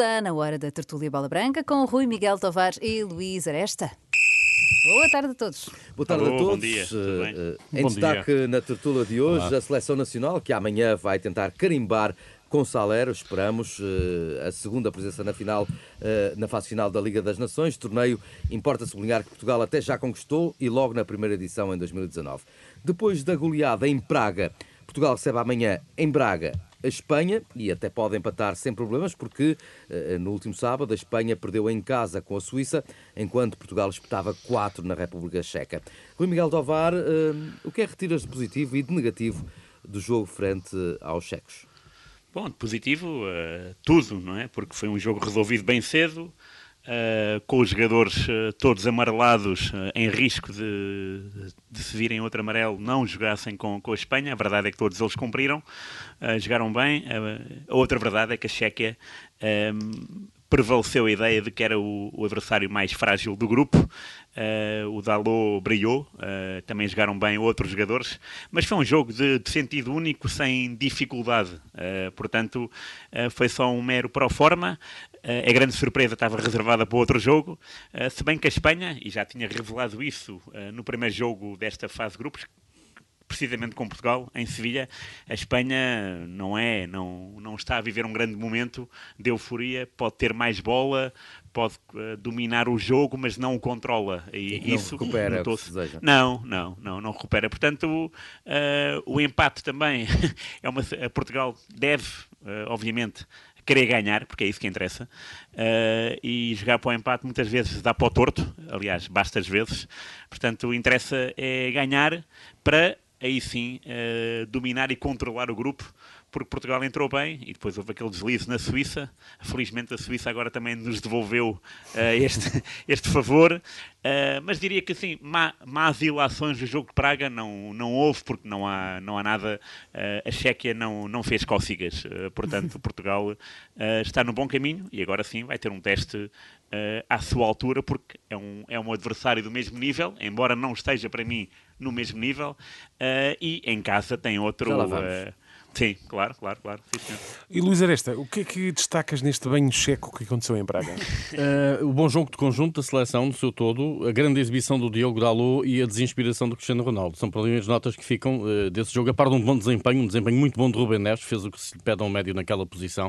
Está na hora da tertúlia Bola Branca com Rui Miguel Tavares e Luís Aresta. Boa tarde a todos. Boa tarde Alô, a bom todos. dia, tudo bem? Eh, eh, em Bom destaque na tertúlia de hoje, a Seleção Nacional, que amanhã vai tentar carimbar com Salero, esperamos, eh, a segunda presença na final, eh, na fase final da Liga das Nações. Torneio, importa sublinhar que Portugal até já conquistou e logo na primeira edição em 2019. Depois da goleada em Praga, Portugal recebe amanhã em Braga a Espanha e até pode empatar sem problemas, porque eh, no último sábado a Espanha perdeu em casa com a Suíça, enquanto Portugal espetava 4 na República Checa. Rui Miguel Dovar, eh, o que é que retiras de positivo e de negativo do jogo frente aos checos? Bom, de positivo, eh, tudo, não é? Porque foi um jogo resolvido bem cedo, eh, com os jogadores eh, todos amarelados, eh, em risco de, de se virem outro amarelo, não jogassem com, com a Espanha. A verdade é que todos eles cumpriram, jogaram bem. A outra verdade é que a Chequia prevaleceu a ideia de que era o, o adversário mais frágil do grupo. Eh, o Dalot brilhou, eh, também jogaram bem outros jogadores, mas foi um jogo de, de sentido único, sem dificuldade. Eh, portanto, foi só um mero pro forma. Eh, a grande surpresa estava reservada para outro jogo, eh, se bem que a Espanha, e já tinha revelado isso eh, no primeiro jogo desta fase de grupos, precisamente com Portugal, em Sevilha, a Espanha não é, não, não está a viver um grande momento de euforia, pode ter mais bola, pode eh, dominar o jogo, mas não o controla. E Não isso recupera o. Não, não, não, não recupera. Portanto, eh, o empate também é uma. Portugal deve, eh, obviamente, querer ganhar, porque é isso que interessa, eh, e jogar para o empate muitas vezes dá para o torto, aliás, basta às vezes. Portanto, o interessa é ganhar para aí sim eh, dominar e controlar o grupo, porque Portugal entrou bem e depois houve aquele deslize na Suíça. Felizmente a Suíça agora também nos devolveu eh, este, este favor. Eh, mas diria que assim, má, más ilações do jogo de Praga não, não houve, porque não há, não há nada. eh, a Chequia não, não fez cócegas. Portanto, Portugal está no bom caminho e agora sim vai ter um teste eh, à sua altura, porque é um, é um adversário do mesmo nível, embora não esteja para mim no mesmo nível, eh, e em casa tem outro. Sim, claro, claro, claro. Sim. E Luís Aresta, o que é que destacas neste banho checo que aconteceu em Praga? Uh, o bom jogo de conjunto da seleção, no seu todo, a grande exibição do Diogo Dalot e a desinspiração do Cristiano Ronaldo. São para mim as notas que ficam uh, desse jogo, a par de um bom desempenho, um desempenho muito bom de Rubem Neves, fez o que se lhe pede a um médio naquela posição,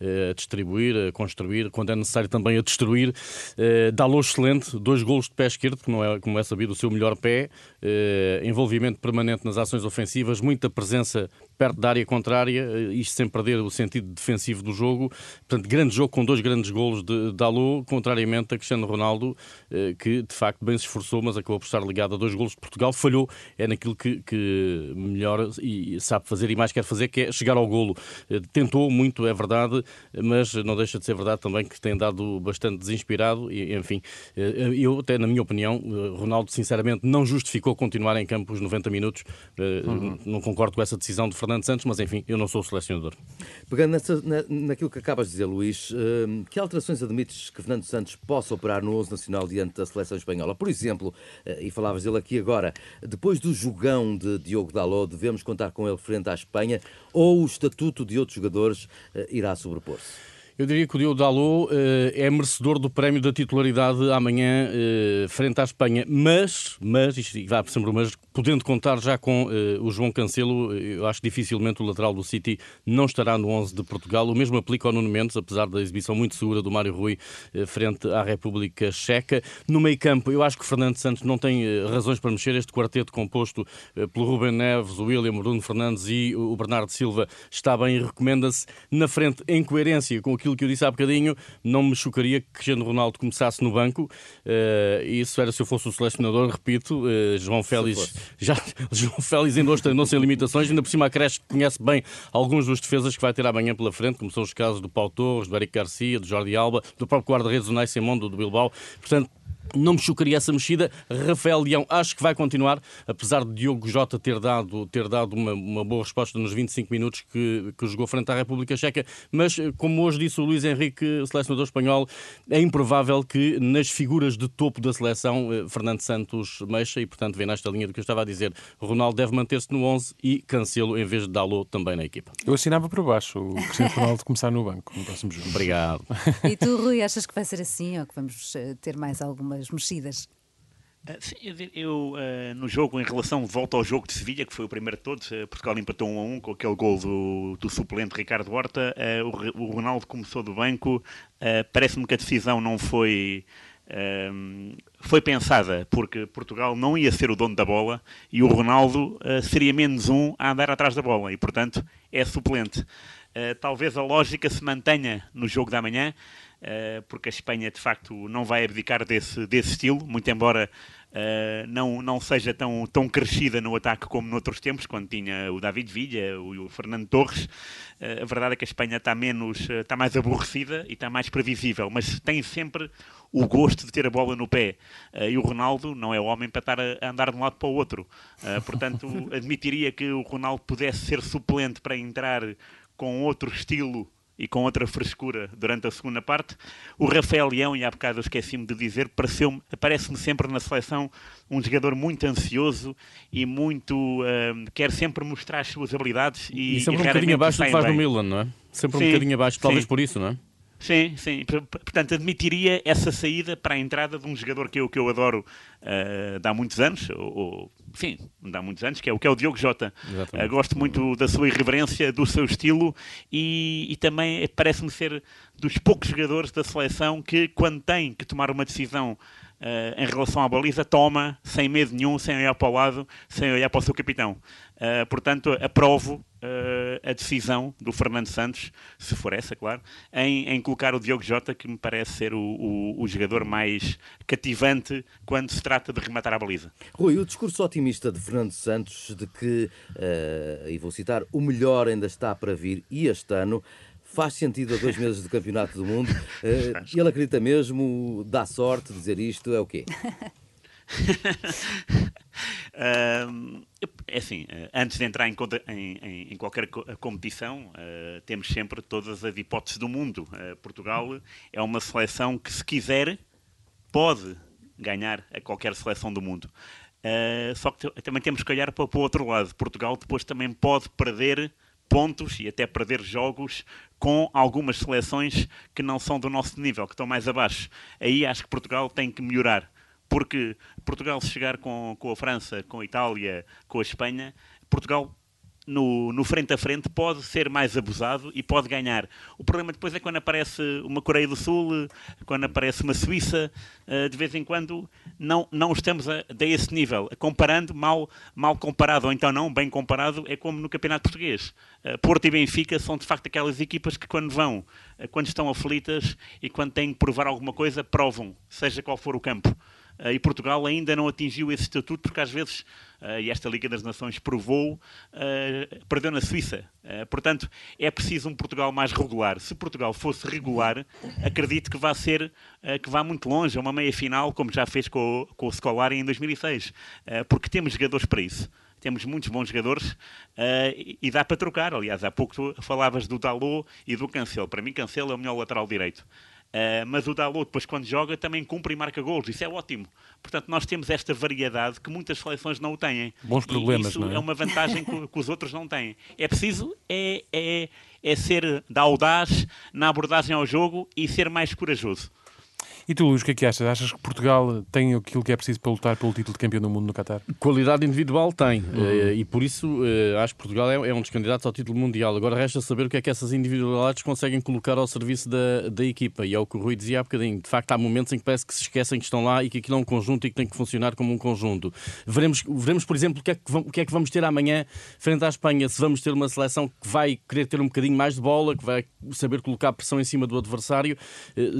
uh, a distribuir, a construir, quando é necessário também a destruir. Uh, Dalot excelente, dois golos de pé esquerdo, que não é, como é sabido, o seu melhor pé, uh, envolvimento permanente nas ações ofensivas, muita presença perto da área contrária, uh, isto sem perder o sentido defensivo do jogo. Portanto, grande jogo com dois grandes golos de Dalot, contrariamente a Cristiano Ronaldo, eh, que de facto bem se esforçou, mas acabou por estar ligado a dois golos de Portugal. Falhou, é naquilo que, que melhor e sabe fazer e mais quer fazer, que é chegar ao golo. Eh, Tentou muito, é verdade, mas não deixa de ser verdade também que tem dado bastante desinspirado. E, enfim, eh, eu, até na minha opinião, eh, Ronaldo, sinceramente, não justificou continuar em campo os 90 minutos. Eh, Não concordo com essa decisão de Fernando Santos, mas enfim, eu não sou o selecionador. Pegando nessa- na- naquilo que acabas de dizer, Luís, eh, que alterações admites que Fernando Santos possa operar no 11 nacional diante da seleção espanhola? Por exemplo, eh, e falavas dele aqui agora, depois do jogão de Diogo Dalot, devemos contar com ele frente à Espanha ou o estatuto de outros jogadores eh, irá sobrepor-se? Eu diria que o Diogo Dalot eh, é merecedor do prémio da titularidade amanhã eh, frente à Espanha, mas, mas, isto vai sempre mas, podendo contar já com eh, o João Cancelo, eu acho que dificilmente o lateral do City não estará no 11 de Portugal. O mesmo aplica ao Nuno Mendes, apesar da exibição muito segura do Mário Rui frente à República Checa. No meio campo, eu acho que o Fernando Santos não tem razões para mexer. Este quarteto composto pelo Ruben Neves, o William, o Bruno Fernandes e o Bernardo Silva está bem e recomenda-se. Na frente, em coerência com aquilo que eu disse há bocadinho, não me chocaria que Cristiano Ronaldo começasse no banco. Eh, isso era se eu fosse o selecionador, repito. eh, João Félix, já, João Félix ainda hoje treinou sem limitações, ainda por cima acresce que conhece bem alguns dos defesas que vai ter amanhã pela frente, como são os casos do Paulo Torres, do Eric Garcia, do Jordi Alba, do próprio guarda-redes do Ney Simón, do, do Bilbao. Portanto, Não me chocaria essa mexida. Rafael Leão acho que vai continuar, apesar de Diogo Jota ter dado, ter dado uma, uma boa resposta nos 25 minutos que, que jogou frente à República Checa. Mas, como hoje disse o Luís Henrique, selecionador espanhol, é improvável que nas figuras de topo da seleção eh, Fernando Santos mexa e, portanto, vem nesta linha do que eu estava a dizer. Ronaldo deve manter-se no 11 e Cancelo em vez de Dalot também na equipa. Eu assinava por baixo o Cristiano Ronaldo começar no banco no próximo jogo. Obrigado. E tu, Rui, achas que vai ser assim ou que vamos eh, ter mais mexidas? Uh, sim, eu, uh, no jogo, em relação, volta ao jogo de Sevilha, que foi o primeiro de todos, uh, Portugal empatou 1 a 1 com aquele gol do, do suplente Ricardo Horta. O, Ronaldo começou do banco. Parece-me que a decisão não foi. foi pensada porque Portugal não ia ser o dono da bola e o Ronaldo seria menos um a andar atrás da bola e, portanto, é suplente. talvez a lógica se mantenha no jogo da manhã, porque a Espanha de facto não vai abdicar desse, desse estilo, muito embora uh, não, não seja tão, tão crescida no ataque como noutros tempos, quando tinha o David Villa, o, o Fernando Torres. Uh, a verdade é que a Espanha está menos, está mais aborrecida e está mais previsível, mas tem sempre o gosto de ter a bola no pé. e o Ronaldo não é homem para estar a, a andar de um lado para o outro. portanto, admitiria que o Ronaldo pudesse ser suplente para entrar com outro estilo e com outra frescura durante a segunda parte. O Rafael Leão, e há bocado esqueci-me de dizer, aparece-me sempre na seleção um jogador muito ansioso e muito. Uh, quer sempre mostrar as suas habilidades. E, e sempre e um bocadinho abaixo do que faz no Milan, não é? Sempre sim, um bocadinho abaixo, talvez sim. por isso, não é? Sim, sim. Portanto, admitiria essa saída para a entrada de um jogador que eu, que eu adoro uh, há muitos anos, ou, enfim, de há muitos anos, que é o, que é o Diogo Jota. Uh, gosto muito da sua irreverência, do seu estilo e, e também parece-me ser dos poucos jogadores da seleção que, quando tem que tomar uma decisão Uh, em relação à baliza, toma sem medo nenhum, sem olhar para o lado, sem olhar para o seu capitão. Uh, portanto, aprovo uh, a decisão do Fernando Santos, se for essa, claro, em, em colocar o Diogo Jota, que me parece ser o, o, o, jogador mais cativante quando se trata de rematar a baliza. Rui, o discurso otimista de Fernando Santos de que, e vou citar, o melhor ainda está para vir e este ano faz sentido a dois meses do Campeonato do Mundo. Uh, ele acredita mesmo, dá sorte dizer isto, é o quê? uh, é assim, eh, antes de entrar em, em, em qualquer competição, uh, temos sempre todas as hipóteses do mundo. Uh, Portugal é uma seleção que, se quiser, pode ganhar a qualquer seleção do mundo. Só que também temos que olhar para, para o outro lado. Portugal depois também pode perder pontos e até perder jogos com algumas seleções que não são do nosso nível, que estão mais abaixo. Aí acho que Portugal tem que melhorar. Porque Portugal, se chegar com, com a França, com a Itália, com a Espanha, Portugal no, no, frente a frente pode ser mais abusado e pode ganhar. O problema depois é quando aparece uma Coreia do Sul, quando aparece uma Suíça, eh, de vez em quando não, não estamos a, a esse nível. Comparando, mal, mal comparado, ou então não, bem comparado, é como no Campeonato Português. Eh, Porto e Benfica são de facto aquelas equipas que quando vão, eh, quando estão aflitas e quando têm que provar alguma coisa, provam, seja qual for o campo. E Portugal ainda não atingiu esse estatuto porque às vezes uh, e esta Liga das Nações provou, uh, perdeu na Suíça. Portanto, é preciso um Portugal mais regular. Se Portugal fosse regular, acredito que vá ser, que vá muito longe, uma meia-final, como já fez com, com o Scolari em 2006, porque temos jogadores para isso temos muitos bons jogadores uh, e dá para trocar. Aliás, há pouco falavas do Dalot e do Cancelo. Para mim, Cancelo é o melhor lateral direito. Uh, mas o Dalot, depois, quando joga, também cumpre e marca gols. Isso é ótimo. Portanto, nós temos esta variedade que muitas seleções não têm. Bons problemas, e isso não é? é uma vantagem que, que, os outros não têm. É preciso é, é, é ser da audaz na abordagem ao jogo e ser mais corajoso. E tu, Luís, o que é que achas? Achas que Portugal tem aquilo que é preciso para lutar pelo título de campeão do mundo no Qatar? Qualidade individual tem. Uhum. Eh, e por isso eh, acho que Portugal é, é, um dos candidatos ao título mundial. Agora resta saber o que é que essas individualidades conseguem colocar ao serviço da, da equipa. E é o que o Rui dizia há bocadinho. De facto, há momentos em que parece que se esquecem que estão lá e que aquilo é um conjunto e que tem que funcionar como um conjunto. Veremos, veremos por exemplo, o que, é que, o que é que vamos ter amanhã frente à Espanha. Se vamos ter uma seleção que vai querer ter um bocadinho mais de bola, que vai saber colocar pressão em cima do adversário. Eh,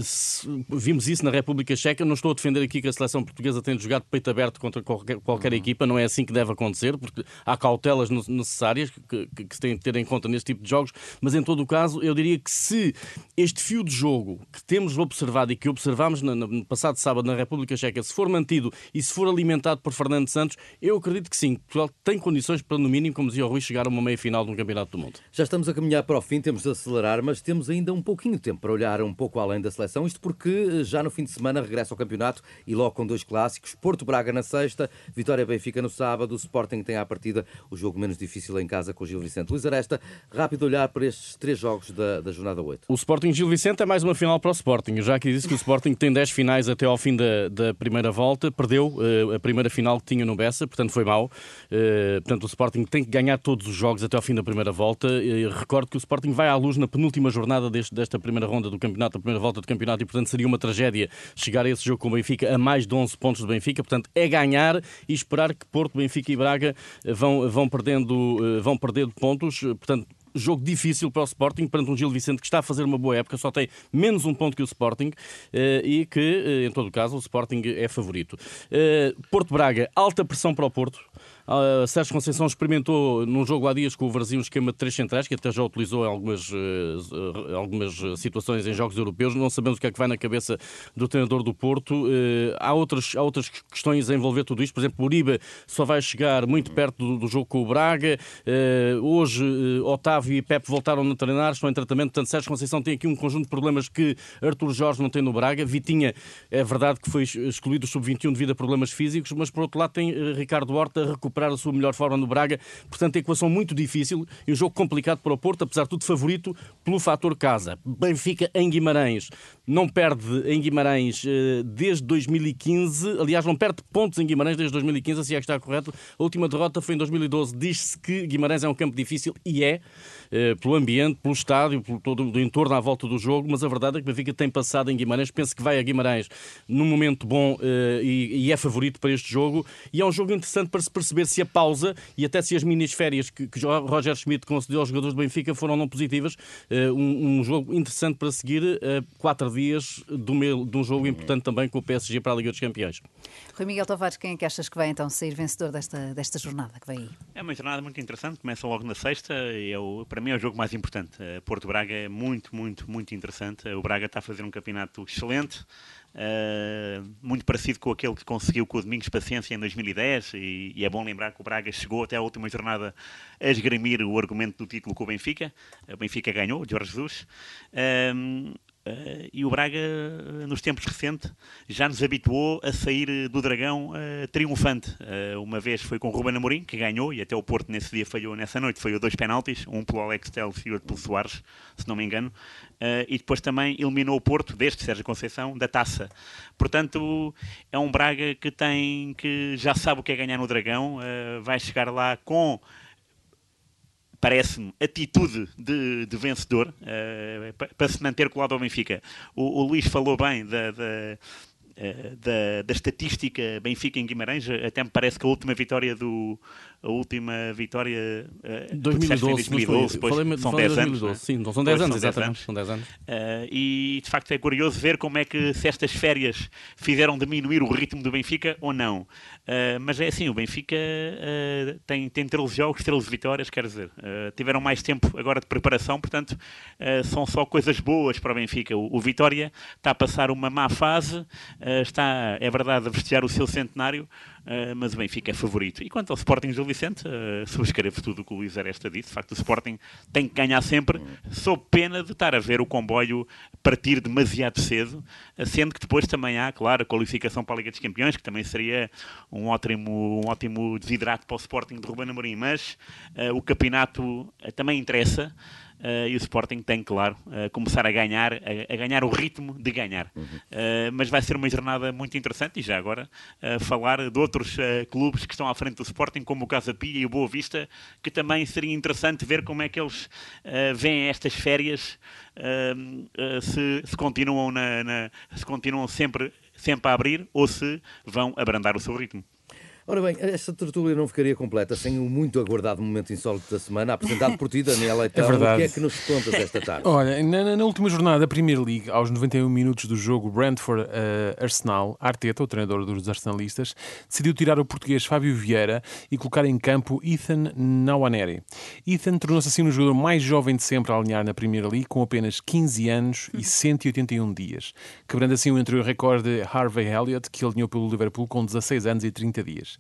vimos isso na República Checa. Não estou a defender aqui que a seleção portuguesa tenha jogado peito aberto contra qualquer, qualquer uhum. equipa, não é assim que deve acontecer, porque há cautelas necessárias que, que, que se têm que ter em conta neste tipo de jogos, mas em todo o caso, eu diria que se este fio de jogo que temos observado e que observámos no, passado sábado na República Checa, se for mantido e se for alimentado por Fernando Santos, eu acredito que sim, Portugal tem condições para, no mínimo, como dizia o Rui, chegar a uma meia-final de um campeonato do mundo. Já estamos a caminhar para o fim, temos de acelerar, mas temos ainda um pouquinho de tempo para olhar um pouco além da seleção, isto porque eh, já no fim de semana regressa ao campeonato e logo com dois clássicos, Porto Braga na sexta, Vitória Benfica no sábado, o Sporting tem à partida o jogo menos difícil em casa com o Gil Vicente. Luís Aresta, rápido olhar para estes três jogos da, da jornada 8. O Sporting Gil Vicente é mais uma final para o Sporting. Eu já aqui disse que o Sporting tem 10 finais até ao fim da, da primeira volta, perdeu uh, a primeira final que tinha no Bessa, portanto foi mau. Uh, portanto, o Sporting tem que ganhar todos os jogos até ao fim da primeira volta. Uh, recordo que o Sporting vai à luz na penúltima jornada deste, desta primeira ronda do campeonato, a primeira volta do campeonato, e portanto seria uma tragédia chegar a esse jogo com o Benfica a mais de 11 pontos do Benfica. Portanto, é ganhar e esperar que Porto, Benfica e Braga vão, vão, perdendo, vão perdendo pontos. Portanto, jogo difícil para o Sporting, perante um Gil Vicente que está a fazer uma boa época, só tem menos um ponto que o Sporting eh, e que, eh, em todo caso, o Sporting é favorito. Eh, Porto Braga, alta pressão para o Porto. Uh, Sérgio Conceição experimentou num jogo há dias com o Brasil um esquema de três centrais, que até já utilizou em algumas, uh, algumas situações em jogos europeus. Não sabemos o que é que vai na cabeça do treinador do Porto. Uh, há, outras, há outras questões a envolver tudo isto. Por exemplo, o Uribe só vai chegar muito perto do, do jogo com o Braga. hoje, Otávio e Pepe voltaram a treinar, estão em tratamento. Portanto, Sérgio Conceição tem aqui um conjunto de problemas que Artur Jorge não tem no Braga. Vitinha, é verdade que foi excluído do sub-21 devido a problemas físicos, mas por outro lado tem Ricardo Horta recuperado recuperar a sua melhor forma no Braga. Portanto, equação muito difícil e um jogo complicado para o Porto, apesar de tudo favorito pelo fator casa. Benfica em Guimarães. Não perde em Guimarães eh, desde 2015. Aliás, não perde pontos em Guimarães desde 2015, se é que está correto. A última derrota foi em 2012. Diz-se que Guimarães é um campo difícil e é, eh, pelo ambiente, pelo estádio, pelo todo o entorno à volta do jogo, mas a verdade é que o Benfica tem passado em Guimarães. Penso que vai a Guimarães num momento bom eh, e é favorito para este jogo. E é um jogo interessante para se perceber se a pausa e até se as minis férias que, Roger Schmidt concedeu aos jogadores do Benfica foram não positivas. Um, jogo interessante para seguir uh, quatro dias do meu, de um jogo importante também com o PSG para a Liga dos Campeões. Rui Miguel Tavares, quem é que achas que vai então sair vencedor desta, desta jornada que vem aí? É uma jornada muito interessante, começa logo na sexta e é o, para mim é o jogo mais importante. Uh, Porto Braga é muito, muito, muito interessante. O Braga está a fazer um campeonato excelente. Uh, muito parecido com aquele que conseguiu com o Domingos Paciência em 2010 e, e, é bom lembrar que o Braga chegou até a última jornada a esgrimir o argumento do título com o Benfica. O Benfica ganhou, o Jorge Jesus. Uh, Uh, e o Braga, nos tempos recentes, já nos habituou a sair do Dragão uh, triunfante. Uh, uma vez foi com o Ruben Amorim, que ganhou, e até o Porto nesse dia falhou, nessa noite, falhou dois penaltis, um pelo Alex Telles e outro pelo Soares, se não me engano. e depois também eliminou o Porto, deste Sérgio Conceição, da taça. Portanto, é um Braga que, tem, que já sabe o que é ganhar no Dragão, vai chegar lá com parece-me, atitude de, de vencedor uh, para se manter colado ao Benfica. O, o Luís falou bem da, da eh, da, da, estatística Benfica em Guimarães, até me parece que a última vitória do a última vitória uh, 2012, 2012 depois, falei, são 10 anos. 2012, é? sim, são 10 anos, exatamente. São 10 anos. Uh, e de facto é curioso ver como é que se estas férias fizeram diminuir o ritmo do Benfica ou não. Uh, mas é assim, o Benfica tem, tem 13 jogos, 13 vitórias, quer dizer, tiveram mais tempo agora de preparação, portanto são só coisas boas para o Benfica. O, o Vitória está a passar uma má fase, está, é verdade, a festejar o seu centenário, Uh, mas o Benfica é favorito. E quanto ao Sporting Gil Vicente, uh, subscrevo tudo o que o Luís Aresta disse. De facto, o Sporting tem que ganhar sempre, sob pena de estar a ver o comboio partir demasiado cedo, sendo que depois também há, claro, a qualificação para a Liga dos Campeões, que também seria um ótimo, um ótimo desidrato para o Sporting de Ruben Amorim. Mas o campeonato também interessa. Uh, e o Sporting tem, claro, uh, começar a ganhar, a, a, ganhar o ritmo de ganhar. Uhum. Uh, mas vai ser uma jornada muito interessante e já agora falar de outros clubes que estão à frente do Sporting, como o Casa Pia e o Boa Vista, que também seria interessante ver como é que eles veem estas férias, se, se, continuam na, na, se continuam sempre, sempre a abrir ou se vão abrandar o seu ritmo. Ora bem, esta tertúlia não ficaria completa sem o muito aguardado momento insólito da semana, apresentado por ti, Daniel Leitão. É verdade. O que é que nos contas esta tarde? Olha, na, na última jornada da Premier League, aos 91 minutos do jogo Brentford-Arsenal, Arteta, o treinador dos arsenalistas, decidiu tirar o português Fábio Vieira e colocar em campo Ethan Nawaneri. Ethan tornou-se assim o jogador mais jovem de sempre a alinhar na Premier League, com apenas 15 anos e 181 dias, quebrando assim o anterior recorde de Harvey Elliott, que alinhou pelo Liverpool com 16 anos e 30 dias.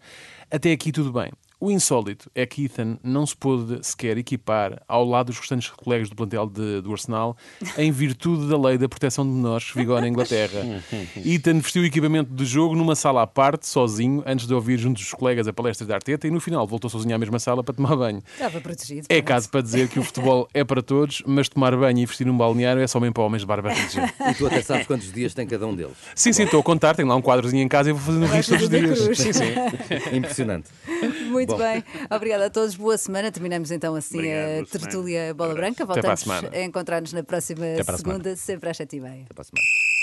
Até aqui tudo bem. O insólito é que Ethan não se pôde sequer equipar ao lado dos restantes colegas do plantel de- do Arsenal em virtude da lei da proteção de menores que vigora na Inglaterra. Ethan vestiu o equipamento de jogo numa sala à parte, sozinho, antes de ouvir junto dos colegas a palestra de Arteta e no final voltou sozinho à mesma sala para tomar banho. Estava protegido. É caso para dizer que o futebol é para todos, mas tomar banho e vestir um balneário é somente para homens de barba rígida. E tu até sabes quantos dias tem cada um deles. Sim, sim, estou a contar, tenho lá um quadrozinho em casa e vou fazendo Vais risco todos os dias. Sim, sim. Impressionante. Muito Bom. bem. Obrigada a todos. Boa semana. Terminamos então assim Obrigado, a tertúlia Bola. Branca. Voltamos a encontrar-nos na próxima Até para a semana. segunda, sempre às sete e meia. Até para a semana.